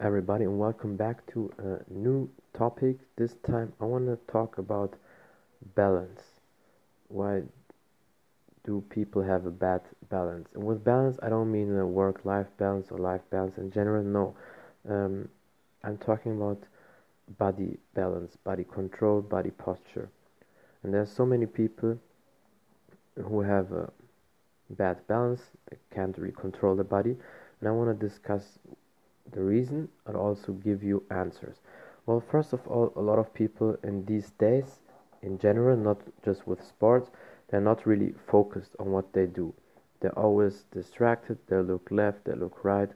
everybody, and welcome back to a new topic. This time, I want to talk about balance. Why do people have a bad balance? And with balance, I don't mean work life balance or life balance in general, no. Um, I'm talking about body balance, body control, body posture. And there's so many people who have a bad balance, they can't really control the body. And I want to discuss the reason and also give you answers. Well, first of all, a lot of people in these days, in general, not just with sports, they're not really focused on what they do. They're always distracted, they look left, they look right.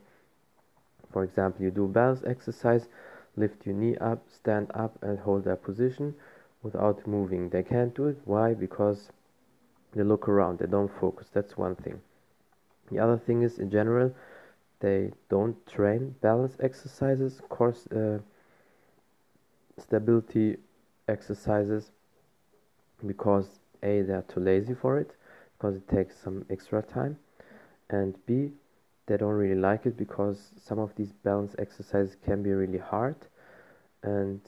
For example, you do balance exercise, lift your knee up, stand up, and hold that position without moving. They can't do it. Why? Because they look around, they don't focus. That's one thing. The other thing is, in general, they don't train balance exercises, course uh, stability exercises, because a they're too lazy for it, because it takes some extra time, and b they don't really like it because some of these balance exercises can be really hard, and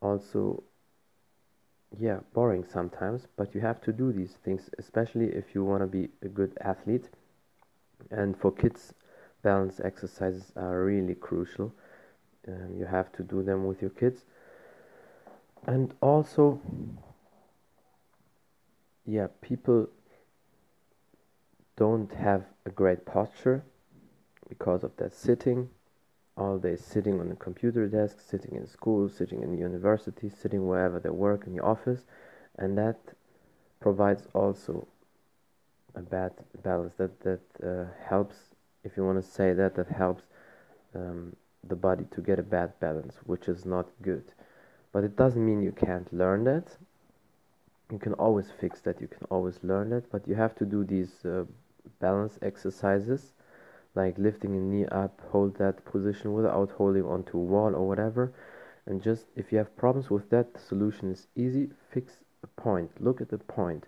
also yeah boring sometimes but you have to do these things especially if you want to be a good athlete. And for kids balance exercises are really crucial. Um, you have to do them with your kids. And also, yeah, people don't have a great posture because of that sitting all day sitting on the computer desk sitting in school sitting in university sitting wherever they work in the office and that provides also a bad balance that that uh, helps if you want to say that, that helps um, the body to get a bad balance, which is not good. But it doesn't mean you can't learn that. You can always fix that, you can always learn that, but you have to do these uh, balance exercises like lifting a knee up, hold that position without holding onto a wall or whatever. And just if you have problems with that, the solution is easy. Fix a point, look at the point.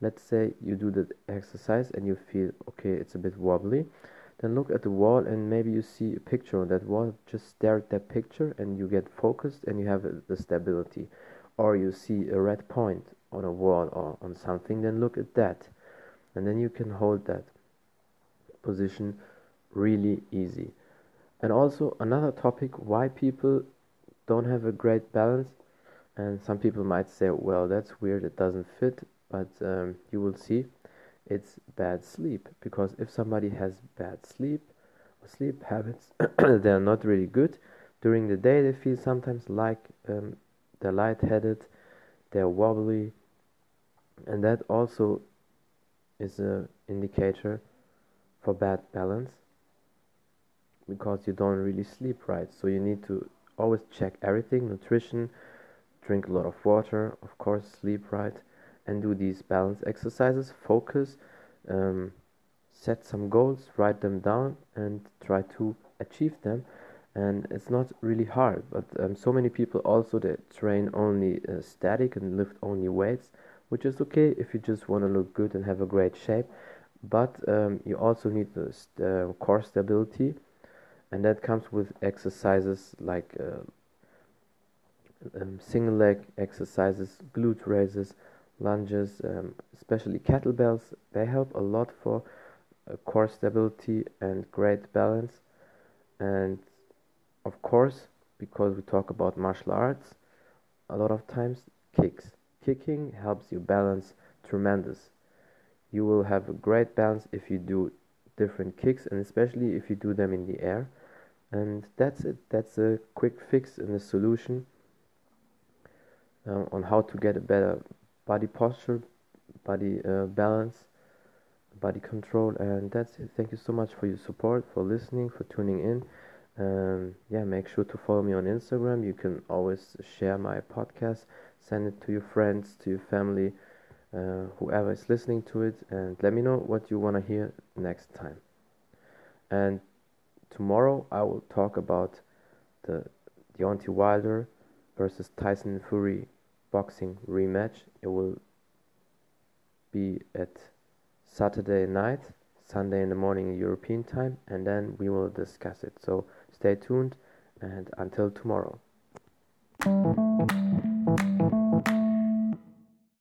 Let's say you do the exercise and you feel okay, it's a bit wobbly then look at the wall and maybe you see a picture on that wall. Just stare at that picture and you get focused and you have the stability. Or you see a red point on a wall or on something then look at that. And then you can hold that position really easy. And also another topic why people don't have a great balance. And some people might say well that's weird it doesn't fit. But um, you will see it's bad sleep because if somebody has bad sleep or sleep habits they're not really good. During the day they feel sometimes like um, they're lightheaded they're wobbly and that also is an indicator for bad balance because you don't really sleep right. So you need to always check everything nutrition drink a lot of water of course sleep right and do these balance exercises focus um, set some goals write them down and try to achieve them. And it's not really hard but um, so many people also that train only uh, static and lift only weights which is okay if you just want to look good and have a great shape. But um, you also need the st- uh, core stability and that comes with exercises like uh, um, single leg exercises glute raises lunges, um, especially kettlebells, they help a lot for uh, core stability and great balance. And of course, because we talk about martial arts, a lot of times kicks. Kicking helps you balance tremendous. You will have a great balance if you do different kicks and especially if you do them in the air. And that's it. That's a quick fix and a solution uh, on how to get a better body posture, body uh, balance, body control, and that's it. Thank you so much for your support, for listening, for tuning in. Um, yeah, make sure to follow me on Instagram. You can always share my podcast, send it to your friends, to your family, uh, whoever is listening to it, and let me know what you want to hear next time. And tomorrow I will talk about the Deontay Wilder versus Tyson Fury boxing rematch. It will be at Saturday night, Sunday in the morning European time, and then we will discuss it. So stay tuned and until tomorrow.